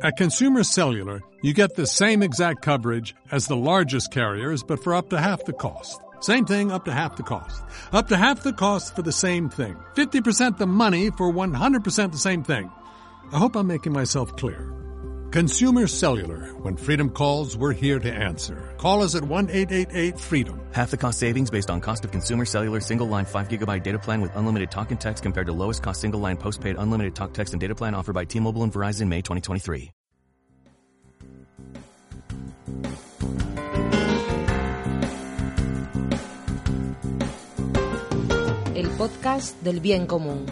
At Consumer Cellular, you get the same exact coverage as the largest carriers, but for up to half the cost. Same thing, up to half the cost. Up to half the cost for the same thing. 50% the money for 100% the same thing. I hope I'm making myself clear. Consumer Cellular. When freedom calls, we're here to answer. Call us at 1 888 freedom. Half the cost savings based on cost of consumer cellular single line 5 gigabyte data plan with unlimited talk and text compared to lowest cost single line postpaid unlimited talk, text, and data plan offered by T Mobile and Verizon May 2023. El podcast del bien común.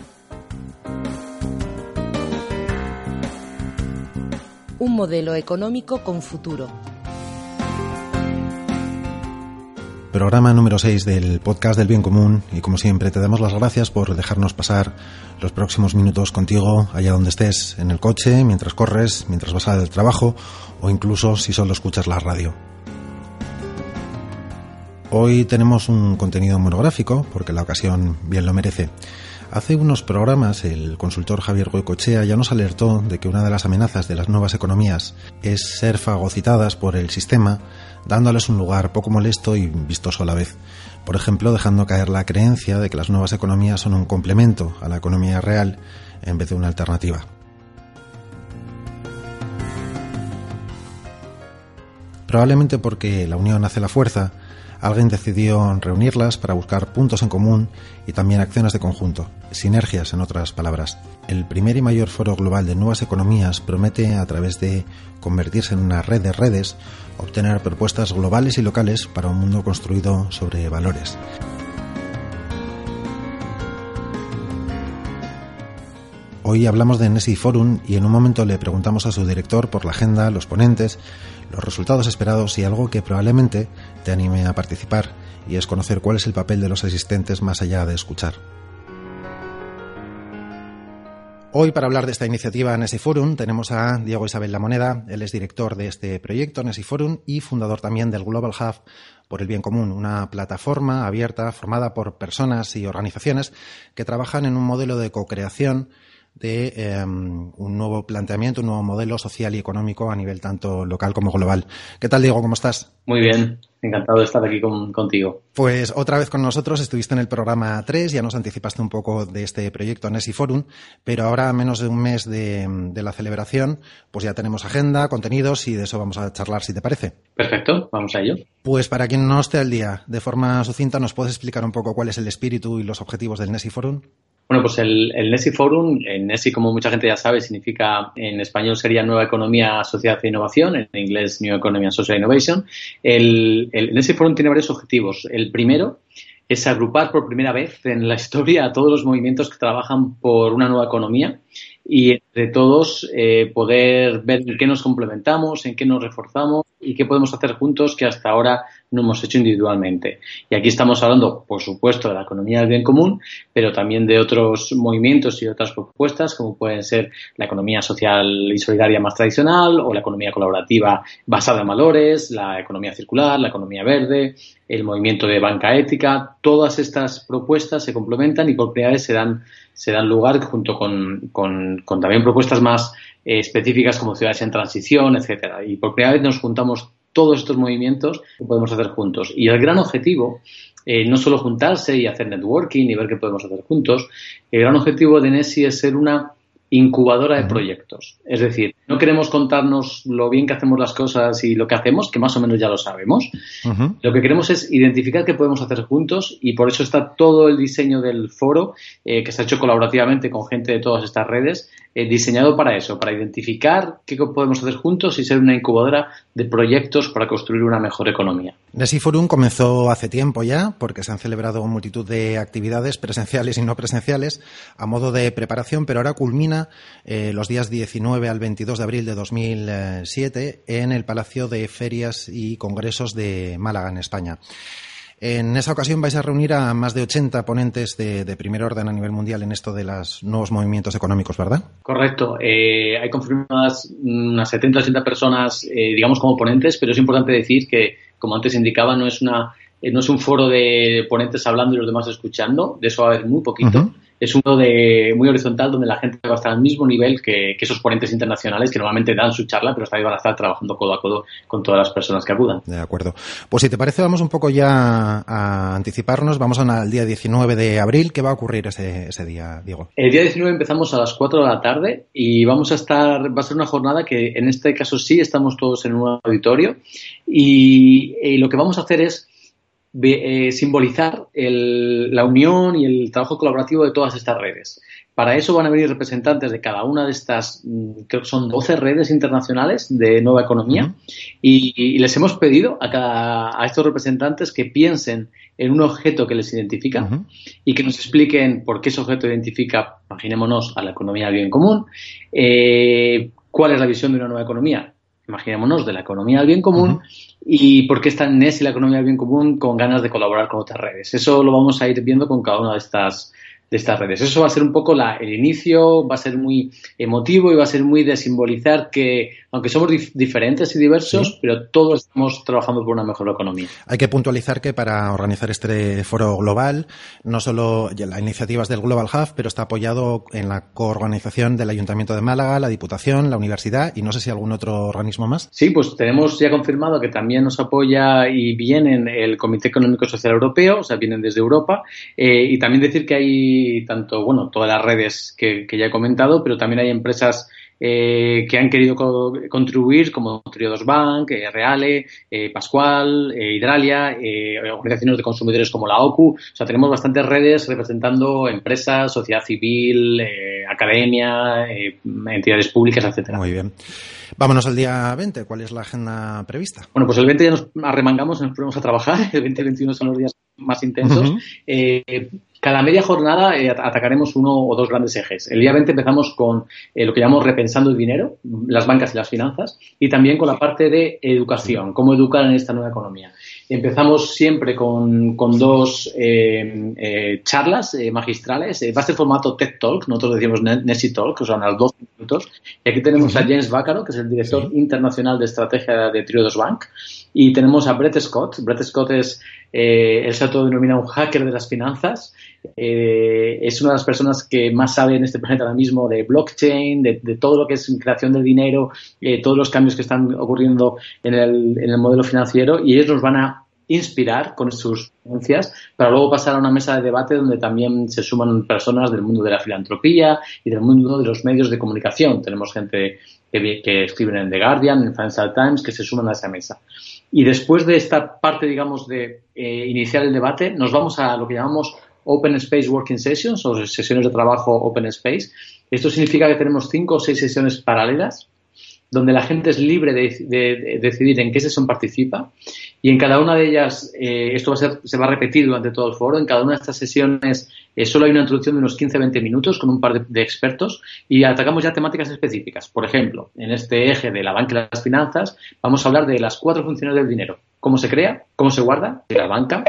Un modelo económico con futuro. Programa número 6 del podcast del bien común y como siempre te damos las gracias por dejarnos pasar los próximos minutos contigo allá donde estés, en el coche, mientras corres, mientras vas al trabajo o incluso si solo escuchas la radio. Hoy tenemos un contenido monográfico porque la ocasión bien lo merece. Hace unos programas el consultor Javier Goicochea ya nos alertó de que una de las amenazas de las nuevas economías es ser fagocitadas por el sistema, dándoles un lugar poco molesto y vistoso a la vez. Por ejemplo, dejando caer la creencia de que las nuevas economías son un complemento a la economía real en vez de una alternativa. Probablemente porque la unión hace la fuerza, alguien decidió reunirlas para buscar puntos en común y también acciones de conjunto, sinergias en otras palabras. El primer y mayor foro global de nuevas economías promete, a través de convertirse en una red de redes, obtener propuestas globales y locales para un mundo construido sobre valores. Hoy hablamos de Nessie Forum y en un momento le preguntamos a su director por la agenda, los ponentes, los resultados esperados y algo que probablemente te anime a participar, y es conocer cuál es el papel de los asistentes más allá de escuchar. Hoy, para hablar de esta iniciativa Nessie Forum, tenemos a Diego Isabel La Moneda. Él es director de este proyecto, Nessie Forum, y fundador también del Global Hub por el Bien Común, una plataforma abierta formada por personas y organizaciones que trabajan en un modelo de co-creación de em, un nuevo planteamiento, un nuevo modelo social y económico a nivel tanto local como global. ¿Qué tal, Diego? ¿Cómo estás? Muy bien, encantado de estar aquí contigo. Pues otra vez con nosotros, estuviste en el programa 3, ya nos anticipaste un poco de este proyecto Nessie Forum, pero ahora, a menos de un mes de, de la celebración, pues ya tenemos agenda, contenidos y de eso vamos a charlar, si te parece. Perfecto, vamos a ello. Pues para quien no esté al día, de forma sucinta, ¿nos puedes explicar un poco cuál es el espíritu y los objetivos del Nessie Forum? Bueno, pues el, el NESI Forum, el NESI, como mucha gente ya sabe, significa, en español sería Nueva Economía, Sociedad e Innovación, en inglés New Economy and Social Innovation. El, el NESI Forum tiene varios objetivos. El primero es agrupar por primera vez en la historia a todos los movimientos que trabajan por una nueva economía y entre todos eh, poder ver en qué nos complementamos, en qué nos reforzamos y qué podemos hacer juntos que hasta ahora no hemos hecho individualmente. Y aquí estamos hablando, por supuesto, de la economía del bien común, pero también de otros movimientos y otras propuestas, como pueden ser la economía social y solidaria más tradicional o la economía colaborativa basada en valores, la economía circular, la economía verde, el movimiento de banca ética. Todas estas propuestas se complementan y por primera vez se dan, lugar junto con, con, con también propuestas más eh, específicas como ciudades en transición, etcétera. Y por primera vez nos juntamos todos estos movimientos que podemos hacer juntos. Y el gran objetivo, eh, no solo juntarse y hacer networking y ver qué podemos hacer juntos, el gran objetivo de Nessie es ser una incubadora de proyectos. Es decir, no queremos contarnos lo bien que hacemos las cosas y lo que hacemos, que más o menos ya lo sabemos. Lo que queremos es identificar qué podemos hacer juntos y por eso está todo el diseño del foro, eh, que se ha hecho colaborativamente con gente de todas estas redes, eh, diseñado para eso, para identificar qué podemos hacer juntos y ser una incubadora de proyectos para construir una mejor economía. Nesi Forum comenzó hace tiempo ya, porque se han celebrado multitud de actividades presenciales y no presenciales a modo de preparación, pero ahora culmina eh, los días 19 al 22 de abril de 2007 en el Palacio de Ferias y Congresos de Málaga, en España. En esa ocasión vais a reunir a más de 80 ponentes de, primer orden a nivel mundial en esto de los nuevos movimientos económicos, ¿verdad? Correcto. Eh, hay confirmadas unas 70 80 personas, eh, digamos, como ponentes, pero es importante decir que, como antes indicaba, no es una eh, no es un foro de ponentes hablando y los demás escuchando, de eso va a haber muy poquito. Es uno de muy horizontal donde la gente va a estar al mismo nivel que, esos ponentes internacionales que normalmente dan su charla, pero esta vez van a estar trabajando codo a codo con todas las personas que acudan. De acuerdo. Pues si te parece, vamos un poco ya a anticiparnos. Vamos al día 19 de abril. ¿Qué va a ocurrir ese, ese día, Diego? El día 19 empezamos a las 4 de la tarde y vamos a estar, va a ser una jornada que en este caso sí estamos todos en un auditorio y lo que vamos a hacer es eh, simbolizar la unión y el trabajo colaborativo de todas estas redes. Para eso van a venir representantes de cada una de estas, mm, creo que son 12 redes internacionales de nueva economía, y, les hemos pedido a, a estos representantes que piensen en un objeto que les identifica y que nos expliquen por qué ese objeto identifica, imaginémonos, a la economía del bien común, eh, cuál es la visión de una nueva economía, imaginémonos, de la economía del bien común y por qué está en NES y la economía del bien común con ganas de colaborar con otras redes. Eso lo vamos a ir viendo con cada una de estas de estas redes. Eso va a ser un poco la, el inicio, va a ser muy emotivo y va a ser muy de simbolizar que, aunque somos diferentes y diversos, pero todos estamos trabajando por una mejor economía. Hay que puntualizar que para organizar este foro global, no solo la iniciativa es del Global Hub, pero está apoyado en la coorganización del Ayuntamiento de Málaga, la Diputación, la Universidad y no sé si algún otro organismo más. Sí, pues tenemos ya confirmado que también nos apoya y vienen el Comité Económico Social Europeo, o sea, vienen desde Europa, eh, y también decir que hay tanto, bueno, todas las redes que, ya he comentado, pero también hay empresas eh, que han querido contribuir, como Triodos Bank, eh, Reale, eh, Pascual, Hidralia, organizaciones de consumidores como la OCU. O sea, tenemos bastantes redes representando empresas, sociedad civil, academia, entidades públicas, etcétera. Muy bien. Vámonos al día 20. ¿Cuál es la agenda prevista? Bueno, pues el 20 ya nos arremangamos, nos ponemos a trabajar. El 20 y 21 son los días más intensos. Cada media jornada eh, atacaremos uno o dos grandes ejes. El día 20 empezamos con eh, lo que llamamos repensando el dinero, las bancas y las finanzas, y también con la parte de educación, cómo educar en esta nueva economía. Empezamos siempre con, dos eh, charlas magistrales. va a ser formato TED Talk, nosotros decimos Nessie Talk, que son a los 12 minutos. Y aquí tenemos a James Bácaro, que es el director internacional de estrategia de Triodos Bank, y tenemos a Brett Scott. Brett Scott es, él se autodenomina un hacker de las finanzas. Eh, es una de las personas que más sabe en este planeta ahora mismo de blockchain, de, todo lo que es creación de dinero, eh, todos los cambios que están ocurriendo en el, en el modelo financiero y ellos nos van a inspirar con sus ponencias para luego pasar a una mesa de debate donde también se suman personas del mundo de la filantropía y del mundo de los medios de comunicación. Tenemos gente que, que escriben en The Guardian, en Financial Times, que se suman a esa mesa. Y después de esta parte, digamos, de eh, iniciar el debate, nos vamos a lo que llamamos Open Space Working Sessions o sesiones de trabajo Open Space. Esto significa que tenemos cinco o seis sesiones paralelas donde la gente es libre de, decidir en qué sesión participa y en cada una de ellas, eh, esto va a se va a repetir durante todo el foro, en cada una de estas sesiones eh, solo hay una introducción de unos 15-20 minutos con un par de, expertos y atacamos ya temáticas específicas. Por ejemplo, en este eje de la banca y las finanzas, vamos a hablar de las cuatro funciones del dinero. Cómo se crea, cómo se guarda en la banca,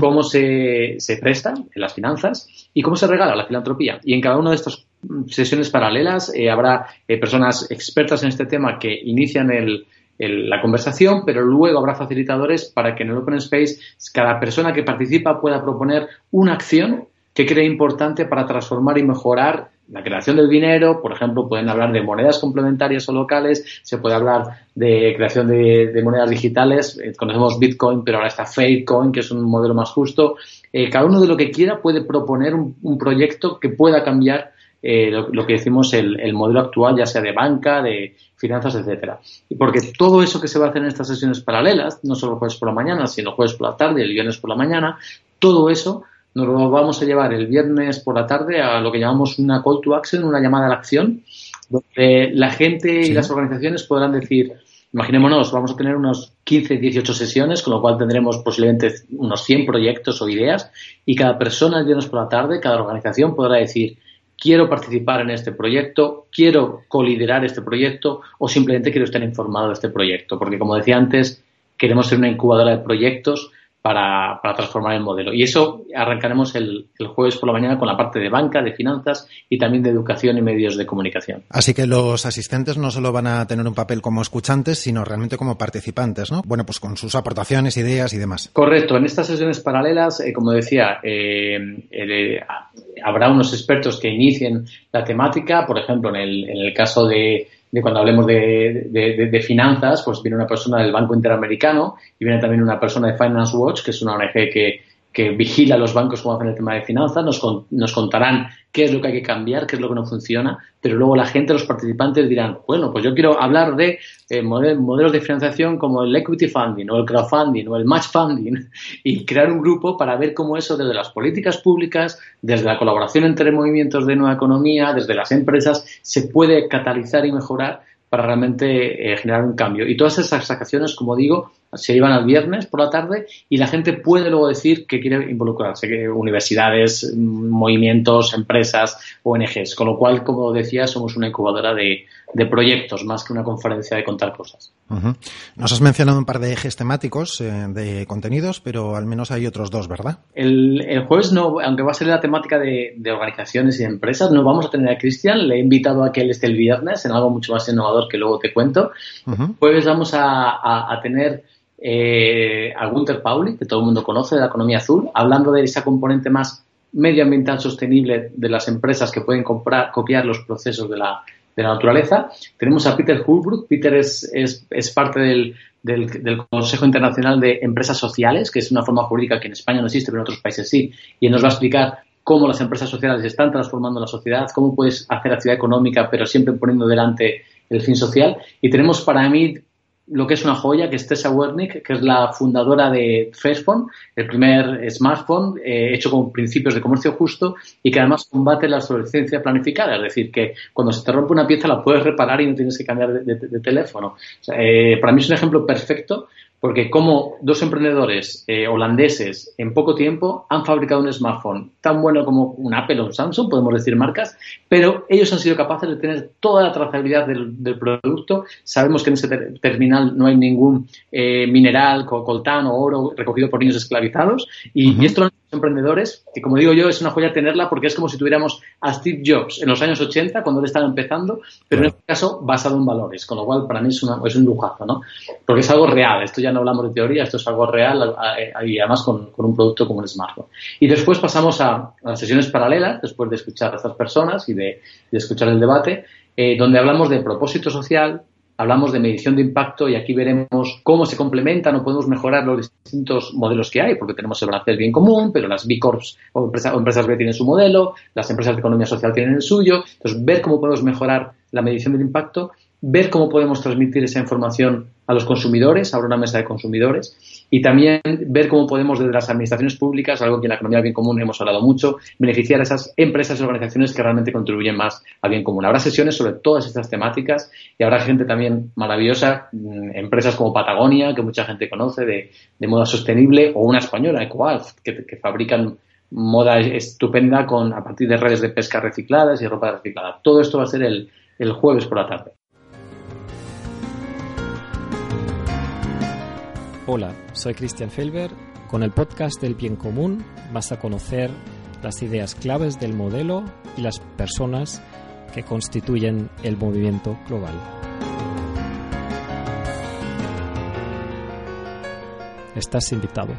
cómo se, se presta en las finanzas y cómo se regala la filantropía. Y en cada una de estas sesiones paralelas eh, habrá personas expertas en este tema que inician el, la conversación, pero luego habrá facilitadores para que en el Open Space cada persona que participa pueda proponer una acción que cree importante para transformar y mejorar la creación del dinero, por ejemplo, pueden hablar de monedas complementarias o locales, se puede hablar de creación de, monedas digitales, eh, conocemos Bitcoin, pero ahora está Fakecoin, que es un modelo más justo. Eh, cada uno de lo que quiera puede proponer un proyecto que pueda cambiar eh, lo, que decimos el, modelo actual, ya sea de banca, de finanzas, etcétera. Y porque todo eso que se va a hacer en estas sesiones paralelas, no solo jueves por la mañana, sino jueves por la tarde el viernes por la mañana, todo eso nos lo vamos a llevar el viernes por la tarde a lo que llamamos una call to action, una llamada a la acción, donde la gente y las organizaciones podrán decir, imaginémonos, vamos a tener unos 15, 18 sesiones, con lo cual tendremos posiblemente unos 100 proyectos o ideas, y cada persona el viernes por la tarde, cada organización podrá decir, quiero participar en este proyecto, quiero coliderar este proyecto o simplemente quiero estar informado de este proyecto. Porque, como decía antes, queremos ser una incubadora de proyectos para, para, transformar el modelo. Y eso arrancaremos el, el, jueves por la mañana con la parte de banca, de finanzas y también de educación y medios de comunicación. Así que los asistentes no solo van a tener un papel como escuchantes, sino realmente como participantes, ¿no? Bueno, pues con sus aportaciones, ideas y demás. Correcto. En estas sesiones paralelas, eh, como decía, eh, eh, habrá unos expertos que inicien la temática, por ejemplo, en el, en el caso de de cuando hablemos de, de, de, finanzas, pues viene una persona del Banco Interamericano y viene también una persona de Finance Watch, que es una ONG que, que vigila los bancos como hacen el tema de finanzas, nos, nos contarán qué es lo que hay que cambiar, qué es lo que no funciona, pero luego la gente, los participantes dirán, bueno, pues yo quiero hablar de eh, modelos de financiación como el equity funding o el crowdfunding o el match funding y crear un grupo para ver cómo eso desde las políticas públicas, desde la colaboración entre movimientos de nueva economía, desde las empresas, se puede catalizar y mejorar para realmente eh, generar un cambio. Y todas esas acciones, como digo, se llevan al viernes por la tarde y la gente puede luego decir que quiere involucrarse, que universidades, movimientos, empresas, ONGs. Con lo cual, como decía, somos una incubadora de, de proyectos más que una conferencia de contar cosas. Uh -huh. Nos has mencionado un par de ejes temáticos eh, de contenidos, pero al menos hay otros dos, ¿verdad? El, el jueves, no, aunque va a ser la temática de, de, organizaciones y empresas, no vamos a tener a Cristian. Le he invitado a que él esté el viernes en algo mucho más innovador que luego te cuento. Uh -huh. Jueves vamos a, a, a tener eh, a Gunther Pauli, que todo el mundo conoce de la economía azul, hablando de esa componente más medioambiental sostenible de las empresas que pueden comprar, copiar los procesos de la, de la naturaleza. Tenemos a Peter Hulbrook. Peter es, es, es parte del, del, del, Consejo Internacional de Empresas Sociales, que es una forma jurídica que en España no existe, pero en otros países sí. Y él nos va a explicar cómo las empresas sociales están transformando la sociedad, cómo puedes hacer actividad económica, pero siempre poniendo delante el fin social. Y tenemos para mí lo que es una joya, que es Tessa Wernick, que es la fundadora de Facephone, el primer smartphone eh, hecho con principios de comercio justo y que además combate la obsolescencia planificada. Es decir, que cuando se te rompe una pieza la puedes reparar y no tienes que cambiar de, de, teléfono. Eh, para mí es un ejemplo perfecto porque como dos emprendedores eh, holandeses en poco tiempo han fabricado un smartphone tan bueno como un Apple o un Samsung, podemos decir marcas, pero ellos han sido capaces de tener toda la trazabilidad del, del producto. Sabemos que en ese ter terminal no hay ningún eh, mineral, coltán o oro recogido por niños esclavizados y, uh -huh. y esto lo han emprendedores, que como digo yo, es una joya tenerla porque es como si tuviéramos a Steve Jobs en los años 80, cuando él estaba empezando, pero en este caso basado en valores, con lo cual para mí es, una, es un lujazo, ¿no? Porque es algo real, esto ya no hablamos de teoría, esto es algo real y además con, con un producto como el smartphone. Y después pasamos a, a, las sesiones paralelas, después de escuchar a estas personas y de, de escuchar el debate, eh, donde hablamos de propósito social, hablamos de medición de impacto y aquí veremos cómo se complementan o podemos mejorar los distintos modelos que hay, porque tenemos el balance bien común, pero las B Corps o empresas, empresas B tienen su modelo, las empresas de economía social tienen el suyo. Entonces, ver cómo podemos mejorar la medición del impacto, ver cómo podemos transmitir esa información a los consumidores, habrá una mesa de consumidores, y también ver cómo podemos desde las administraciones públicas, algo que en la economía del bien común hemos hablado mucho, beneficiar a esas empresas y organizaciones que realmente contribuyen más al bien común. Habrá sesiones sobre todas estas temáticas y habrá gente también maravillosa, mm, empresas como Patagonia, que mucha gente conoce, de, moda sostenible, o una española, Ecoalf, que, que fabrican moda estupenda con a partir de redes de pesca recicladas y ropa reciclada. Todo esto va a ser el, el jueves por la tarde. Hola, soy Christian Felber. Con el podcast del bien común vas a conocer las ideas claves del modelo y las personas que constituyen el movimiento global. Estás invitado.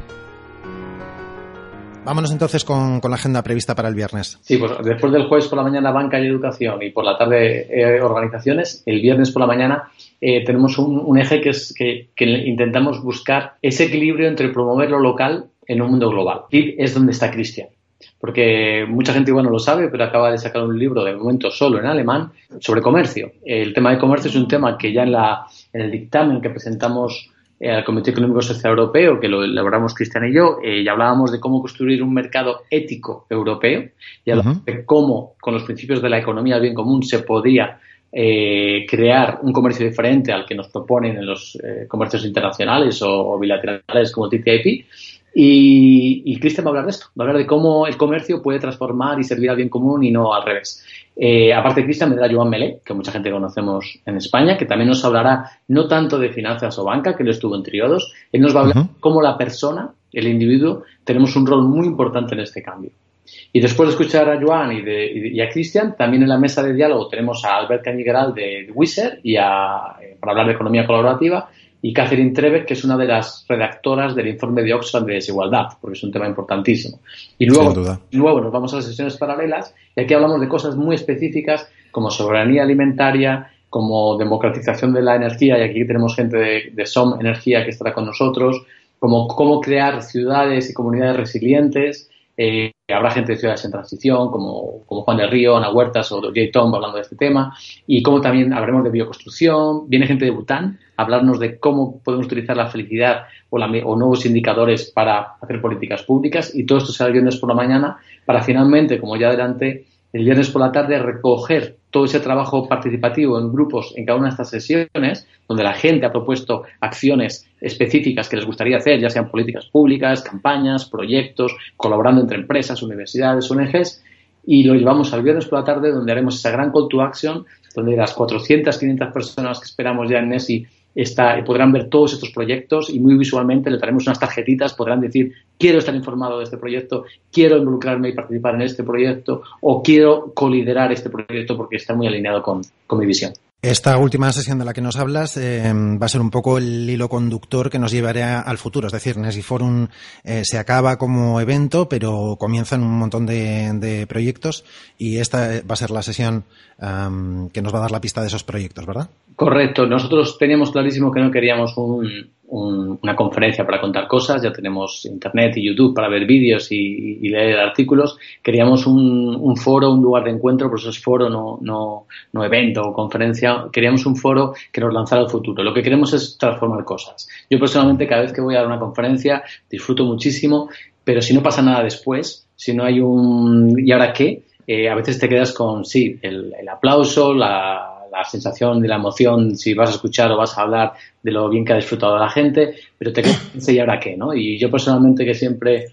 Vámonos entonces con, con, la agenda prevista para el viernes. Sí, pues después del jueves por la mañana banca y educación y por la tarde eh, organizaciones, el viernes por la mañana eh, tenemos un, eje que es que, intentamos buscar ese equilibrio entre promover lo local en un mundo global. Y es donde está Cristian. Porque mucha gente igual lo sabe, pero acaba de sacar un libro de momento solo en alemán sobre comercio. El tema de comercio es un tema que ya en, la, en el dictamen que presentamos al Comité Económico Social Europeo, que lo elaboramos Cristian y yo, eh, y hablábamos de cómo construir un mercado ético europeo, y hablábamos uh -huh. de cómo, con los principios de la economía del bien común, se podría eh, crear un comercio diferente al que nos proponen en los eh, comercios internacionales o, o, bilaterales como TTIP. Y, Cristian va a hablar de esto, va a hablar de cómo el comercio puede transformar y servir al bien común y no al revés. Eh, aparte de Cristian, vendrá Joan Melé, que mucha gente conocemos en España, que también nos hablará no tanto de finanzas o banca, que él estuvo en triodos, él nos va a hablar de cómo la persona, el individuo, tenemos un rol muy importante en este cambio. Y después de escuchar a Joan y, a Cristian, también en la mesa de diálogo tenemos a Albert Cañigueral de Wizard y a, eh, para hablar de economía colaborativa y Catherine Trebeck, que es una de las redactoras del informe de Oxfam de desigualdad, porque es un tema importantísimo. Y luego, luego nos vamos a las sesiones paralelas y aquí hablamos de cosas muy específicas como soberanía alimentaria, como democratización de la energía, y aquí tenemos gente de, de SOM Energía que estará con nosotros, como cómo crear ciudades y comunidades resilientes, eh, habrá gente de ciudades en transición, como, como Juan del Río, Ana Huertas o Jay Tom hablando de este tema, y como también hablaremos de bioconstrucción. Viene gente de Bután a hablarnos de cómo podemos utilizar la felicidad o, o nuevos indicadores para hacer políticas públicas, y todo esto será el viernes por la mañana, para finalmente, como ya adelante, el viernes por la tarde recoger todo ese trabajo participativo en grupos en cada una de estas sesiones, donde la gente ha propuesto acciones específicas que les gustaría hacer, ya sean políticas públicas, campañas, proyectos, colaborando entre empresas, universidades, ONGs, y lo llevamos al viernes por la tarde, donde haremos esa gran call to action, donde las 400, 500 personas que esperamos ya en NESI está, podrán ver todos estos proyectos y muy visualmente le daremos unas tarjetitas, podrán decir, quiero estar informado de este proyecto, quiero involucrarme y participar en este proyecto o quiero coliderar este proyecto porque está muy alineado con, con mi visión. Esta última sesión de la que nos hablas eh, va a ser un poco el hilo conductor que nos llevará al futuro. Es decir, Nesiforum eh, se acaba como evento, pero comienzan un montón de, proyectos y esta va a ser la sesión que nos va a dar la pista de esos proyectos, ¿verdad? Correcto. Nosotros teníamos clarísimo que no queríamos un, una conferencia para contar cosas, ya tenemos Internet y YouTube para ver vídeos y, leer artículos. Queríamos un, foro, un lugar de encuentro, por eso es foro, no, no, no evento o conferencia. Queríamos un foro que nos lanzara al futuro. Lo que queremos es transformar cosas. Yo personalmente cada vez que voy a dar una conferencia disfruto muchísimo, pero si no pasa nada después, si no hay un ¿y ahora qué? Eh, a veces te quedas con, sí, el, el aplauso, la la sensación de la emoción si vas a escuchar o vas a hablar de lo bien que ha disfrutado la gente, pero te quedas y ahora qué, ¿no? Y yo personalmente que siempre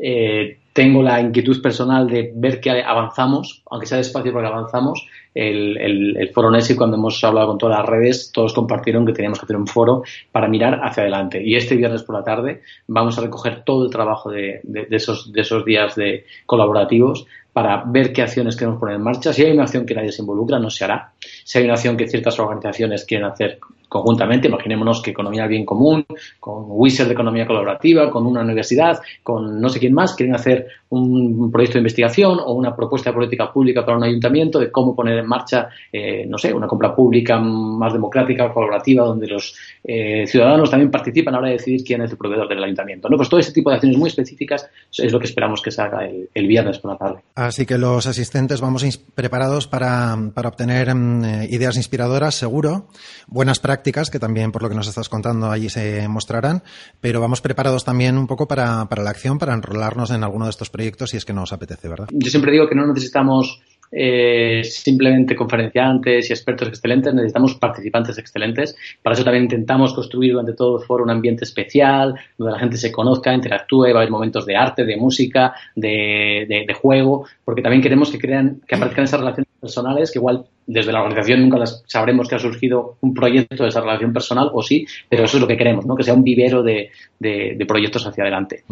eh, tengo la inquietud personal de ver que avanzamos, aunque sea despacio porque avanzamos. El, el, foro Nesi, cuando hemos hablado con todas las redes, todos compartieron que teníamos que hacer un foro para mirar hacia adelante. Y este viernes por la tarde vamos a recoger todo el trabajo de, de, esos, de esos días de colaborativos para ver qué acciones queremos poner en marcha. Si hay una acción que nadie se involucra, no se hará. Si hay una acción que ciertas organizaciones quieren hacer conjuntamente, imaginémonos que Economía Bien Común, con Wizard de Economía Colaborativa, con una universidad, con no sé quién más, quieren hacer un proyecto de investigación o una propuesta de política pública para un ayuntamiento de cómo poner en marcha, eh, no sé, una compra pública más democrática, colaborativa, donde los eh, ciudadanos también participan a la de decidir quién es el proveedor del ayuntamiento. ¿no? Pues todo ese tipo de acciones muy específicas es lo que esperamos que se haga el, viernes por la tarde. Así que los asistentes vamos preparados para, para obtener mm, eh, ideas inspiradoras, seguro, buenas prácticas que también, por lo que nos estás contando, allí se mostrarán, pero vamos preparados también un poco para, para la acción, para enrolarnos en alguno de estos proyectos si es que nos apetece, ¿verdad? Yo siempre digo que no necesitamos eh, simplemente conferenciantes y expertos excelentes, necesitamos participantes excelentes. Para eso también intentamos construir durante todo el foro un ambiente especial, donde la gente se conozca, interactúe, va a haber momentos de arte, de música, de, de, juego, porque también queremos que crean, que aparezcan esas relaciones personales, que igual desde la organización nunca las sabremos que ha surgido un proyecto de esa relación personal, o sí, pero eso es lo que queremos, ¿no? que sea un vivero de, de proyectos hacia adelante.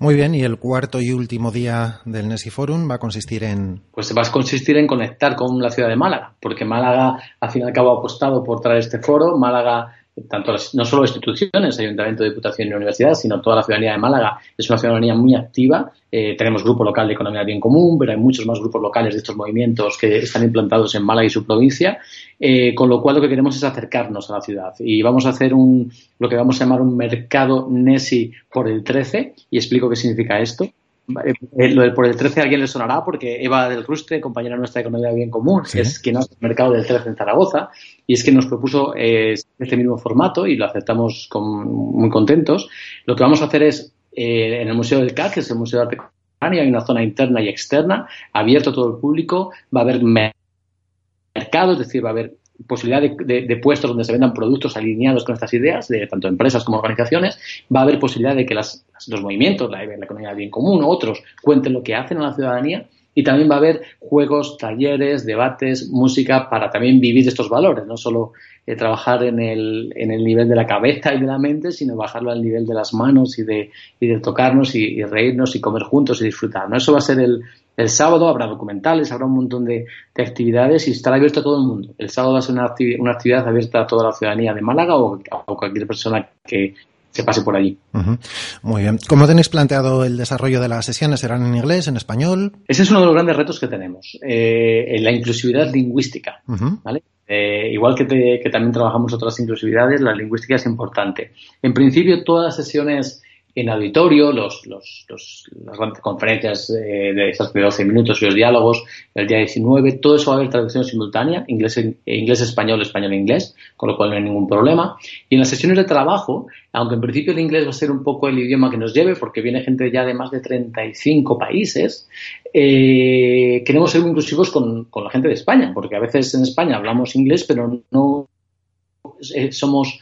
Muy bien, y el cuarto y último día del Nesi Forum va a consistir en... Pues va a consistir en conectar con la ciudad de Málaga, porque Málaga al fin y al cabo ha apostado por traer este foro. Málaga tanto no solo instituciones, Ayuntamiento, Diputación y Universidad, sino toda la ciudadanía de Málaga es una ciudadanía muy activa. Eh, tenemos grupo local de economía bien común, pero hay muchos más grupos locales de estos movimientos que están implantados en Málaga y su provincia, eh, con lo cual lo que queremos es acercarnos a la ciudad y vamos a hacer un, lo que vamos a llamar un mercado NESI por el 13 y explico qué significa esto. Eh, lo del por el 13 a alguien le sonará porque Eva del Rustre, compañera nuestra de Economía Bien Común, es quien hace el mercado del 13 en Zaragoza y es que nos propuso eh, este mismo formato y lo aceptamos con, muy contentos. Lo que vamos a hacer es eh, en el Museo del CAC, que es el Museo de Arte Contemporáneo, hay una zona interna y externa, abierto a todo el público, va a haber mercado, es decir, va a haber posibilidad de, puestos donde se vendan productos alineados con estas ideas, de tanto empresas como organizaciones, va a haber posibilidad de que los movimientos, la, economía del bien común o otros, cuenten lo que hacen a la ciudadanía y también va a haber juegos, talleres, debates, música para también vivir estos valores, no solo eh, trabajar en el, en el nivel de la cabeza y de la mente, sino bajarlo al nivel de las manos y de, y de tocarnos y, reírnos y comer juntos y disfrutar. ¿no? Eso va a ser el, el sábado, habrá documentales, habrá un montón de, actividades y estará abierto a todo el mundo. El sábado va a ser una, una actividad abierta a toda la ciudadanía de Málaga o a cualquier persona que, se pase por allí. Muy bien. ¿Cómo tenéis planteado el desarrollo de las sesiones? ¿Serán en inglés, en español? Ese es uno de los grandes retos que tenemos, eh, la inclusividad lingüística. ¿vale? Eh, igual que, que, también trabajamos otras inclusividades, la lingüística es importante. En principio, todas las sesiones en auditorio, los, los, las grandes conferencias eh, de esas de 12 minutos y los diálogos el día 19, todo eso va a haber traducción simultánea, inglés, inglés, español, español, inglés, con lo cual no hay ningún problema. Y en las sesiones de trabajo, aunque en principio el inglés va a ser un poco el idioma que nos lleve, porque viene gente ya de más de 35 países, eh, queremos ser muy inclusivos con, con la gente de España, porque a veces en España hablamos inglés, pero no eh, somos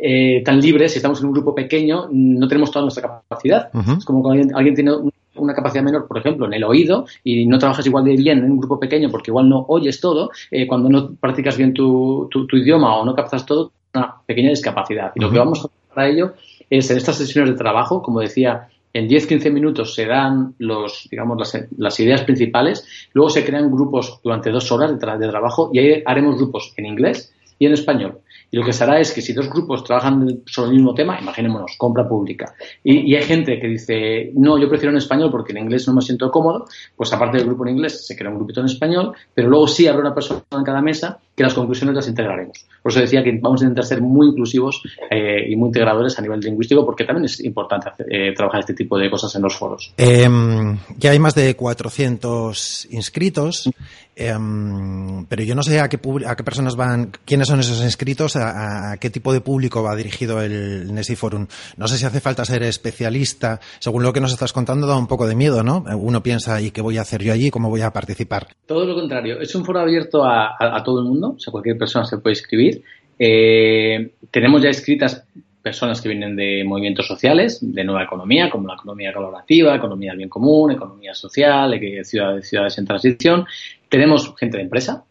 eh, tan libres, si estamos en un grupo pequeño, no tenemos toda nuestra capacidad. Es como cuando alguien, tiene una capacidad menor, por ejemplo, en el oído y no trabajas igual de bien en un grupo pequeño porque igual no oyes todo, eh, cuando no practicas bien tu, tu, idioma o no captas todo, una pequeña discapacidad. Y lo que vamos a hacer para ello es en estas sesiones de trabajo, como decía, en 10-15 minutos se dan los, digamos, las, las, ideas principales, luego se crean grupos durante dos horas de, de trabajo y ahí haremos grupos en inglés y en español. Y lo que se hará es que si dos grupos trabajan sobre el mismo tema, imaginémonos, compra pública, y, hay gente que dice, no, yo prefiero en español porque en inglés no me siento cómodo, pues aparte del grupo en inglés se crea un grupito en español, pero luego sí habrá una persona en cada mesa que las conclusiones las integraremos. Por eso decía que vamos a intentar ser muy inclusivos eh, y muy integradores a nivel lingüístico porque también es importante eh, trabajar este tipo de cosas en los foros. Em, ya hay más de 400 inscritos, em, pero yo no sé a qué, a qué personas van, quiénes son esos inscritos, a, qué tipo de público va dirigido el Nesi Forum. No sé si hace falta ser especialista. Según lo que nos estás contando, da un poco de miedo, ¿no? Uno piensa, ¿y qué voy a hacer yo allí? ¿Cómo voy a participar? Todo lo contrario. Es un foro abierto a todo el mundo o sea, cualquier persona se puede escribir. Eh, tenemos ya escritas personas que vienen de movimientos sociales, de nueva economía, como la economía colaborativa, economía del bien común, economía social, ciudades, ciudades en transición. Tenemos gente de empresa,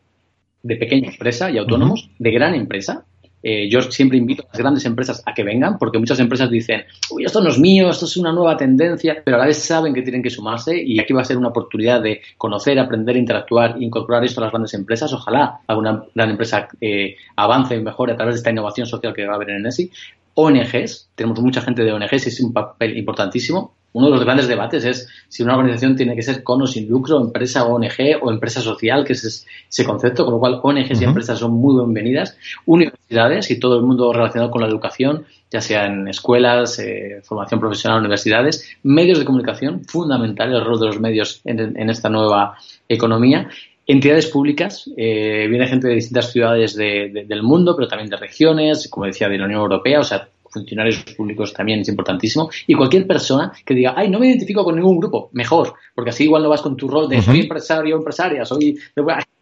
de pequeña empresa y autónomos, de gran empresa, eh, yo siempre invito a las grandes empresas a que vengan, porque muchas empresas dicen, uy, esto no es mío, esto es una nueva tendencia, pero a la vez saben que tienen que sumarse y aquí va a ser una oportunidad de conocer, aprender, interactuar, incorporar esto a las grandes empresas. Ojalá alguna gran empresa eh, avance y mejore a través de esta innovación social que va a haber en ESI. ONGs, tenemos mucha gente de ONGs es un papel importantísimo uno de los grandes debates es si una organización tiene que ser con o sin lucro, empresa o ONG o empresa social, que es ese concepto, con lo cual ONGs y empresas son muy bienvenidas. Universidades y todo el mundo relacionado con la educación, ya sea en escuelas, eh, formación profesional, universidades, medios de comunicación, fundamental el rol de los medios en, esta nueva economía entidades públicas, eh, viene gente de distintas ciudades del mundo, pero también de regiones, como decía, de la Unión Europea, o sea, funcionarios públicos también es importantísimo. Y cualquier persona que diga, ay, no me identifico con ningún grupo, mejor, porque así igual no vas con tu rol de soy empresario, empresaria, soy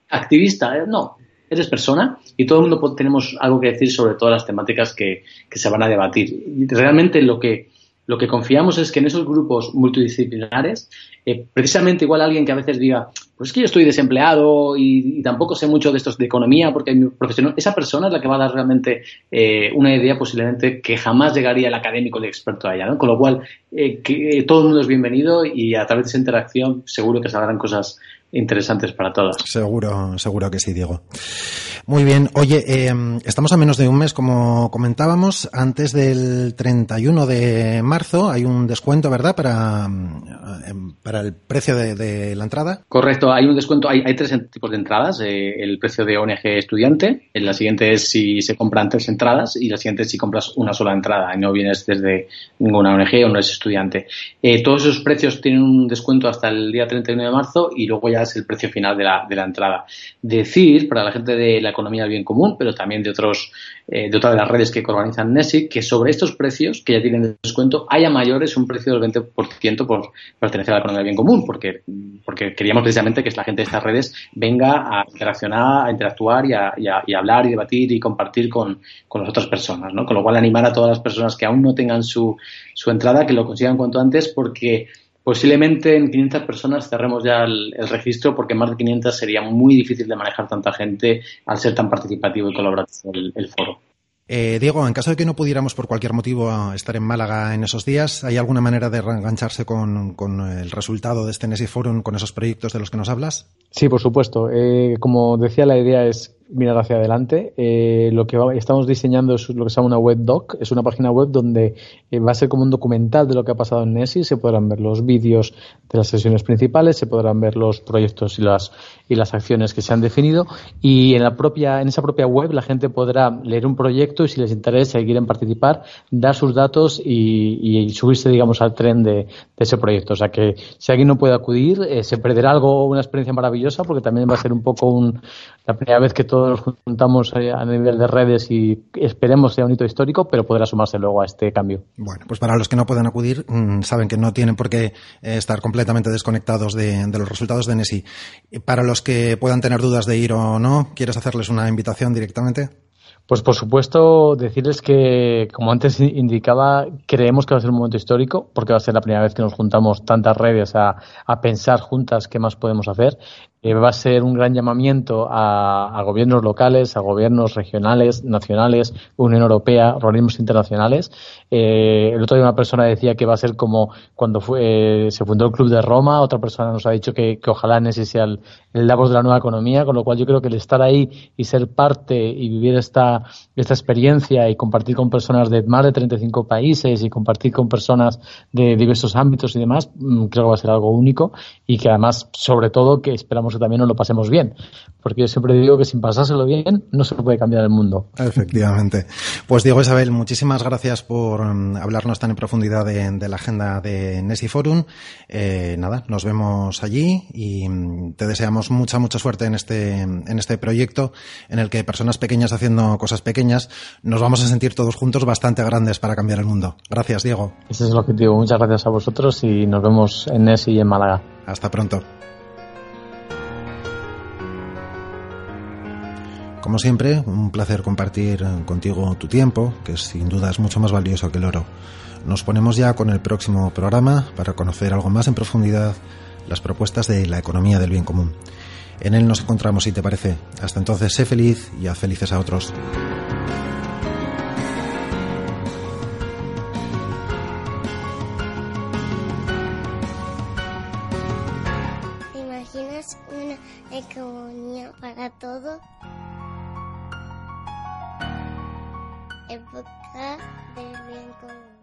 activista. ¿eh? No, eres persona y todo el mundo tenemos algo que decir sobre todas las temáticas que, que se van a debatir. Y realmente lo que lo que confiamos es que en esos grupos multidisciplinares, eh, precisamente igual alguien que a veces diga, pues es que yo estoy desempleado y, tampoco sé mucho de estos de economía porque hay mi profesión, esa persona es la que va a dar realmente eh, una idea posiblemente que jamás llegaría el académico de experto a ella, ¿no? Con lo cual, eh, que todo el mundo es bienvenido y a través de esa interacción seguro que saldrán cosas interesantes para todas. Seguro, seguro que sí, Diego. Muy bien. Oye, em, estamos a menos de un mes, como comentábamos. Antes del 31 de marzo hay un descuento, ¿verdad? Para, em, para el precio de, la entrada. Correcto. Hay un descuento. Hay, hay tres tipos de entradas. Eh, el precio de ONG estudiante. La siguiente es si se compran tres entradas. Y la siguiente es si compras una sola entrada y no vienes desde ninguna ONG o no eres estudiante. Eh, todos esos precios tienen un descuento hasta el día 31 de marzo y luego ya es el precio final de la, de la entrada. Decir, para la gente de la economía del bien común, pero también de otros eh, de otras de las redes que organizan NESI, que sobre estos precios, que ya tienen descuento, haya mayores un precio del 20% por pertenecer a la economía del bien común, porque, porque queríamos precisamente que la gente de estas redes venga a interaccionar, a interactuar y a, y a, hablar y debatir y compartir con, con las otras personas, ¿no? Con lo cual animar a todas las personas que aún no tengan su, su entrada, que lo consigan cuanto antes, porque Posiblemente en 500 personas cerremos ya el, registro porque más de 500 sería muy difícil de manejar tanta gente al ser tan participativo y colaborativo el, foro. Eh, Diego, en caso de que no pudiéramos por cualquier motivo estar en Málaga en esos días, ¿hay alguna manera de reengancharse con, el resultado de este Nesi Forum, con esos proyectos de los que nos hablas? Sí, por supuesto. Eh, como decía, la idea es mirar hacia adelante. Eh, lo que estamos diseñando es lo que se llama una web doc, es una página web donde eh, va a ser como un documental de lo que ha pasado en Nessie, se podrán ver los vídeos de las sesiones principales, se podrán ver los proyectos y las y las acciones que se han definido y en la propia en esa propia web la gente podrá leer un proyecto y si les interesa y quieren participar, dar sus datos y, subirse digamos al tren de, ese proyecto. O sea que si alguien no puede acudir, eh, se perderá algo, una experiencia maravillosa porque también va a ser un poco un, la primera vez que todos nos juntamos eh, a nivel de redes y esperemos sea un hito histórico, pero podrá sumarse luego a este cambio. Bueno, pues para los que no puedan acudir, mm, saben que no tienen por qué eh, estar completamente desconectados de, los resultados de NESI. Para los que puedan tener dudas de ir o no, ¿quieres hacerles una invitación directamente? Pues por supuesto, decirles que, como antes indicaba, creemos que va a ser un momento histórico, porque va a ser la primera vez que nos juntamos tantas redes a, a pensar juntas qué más podemos hacer va a ser un gran llamamiento a, gobiernos locales, a gobiernos regionales, nacionales, Unión Europea, organismos internacionales. Eh, el otro día una persona decía que va a ser como cuando fue, se fundó el Club de Roma, otra persona nos ha dicho que, ojalá ese sea el, el, de la nueva economía, con lo cual yo creo que el estar ahí y ser parte y vivir esta, esta experiencia y compartir con personas de más de 35 países y compartir con personas de diversos ámbitos y demás, mm, creo que va a ser algo único y que además, sobre todo, que esperamos también nos lo pasemos bien. Porque yo siempre digo que sin pasárselo bien no se puede cambiar el mundo. Efectivamente. Pues Diego Isabel, muchísimas gracias por mm, hablarnos tan en profundidad de, la agenda de Nesi Forum. Eh, nada, nos vemos allí y mm, te deseamos mucha, mucha suerte en este, en este proyecto en el que personas pequeñas haciendo cosas pequeñas nos vamos a sentir todos juntos bastante grandes para cambiar el mundo. Gracias, Diego. Ese es el objetivo. Muchas gracias a vosotros y nos vemos en Nesi y en Málaga. Hasta pronto. Como siempre, un placer compartir contigo tu tiempo, que sin duda es mucho más valioso que el oro. Nos ponemos ya con el próximo programa para conocer algo más en profundidad las propuestas de la economía del bien común. En él nos encontramos, si te parece. Hasta entonces, sé feliz y haz felices a otros. ¿Te imaginas una economía para todos? El podcast del bien común.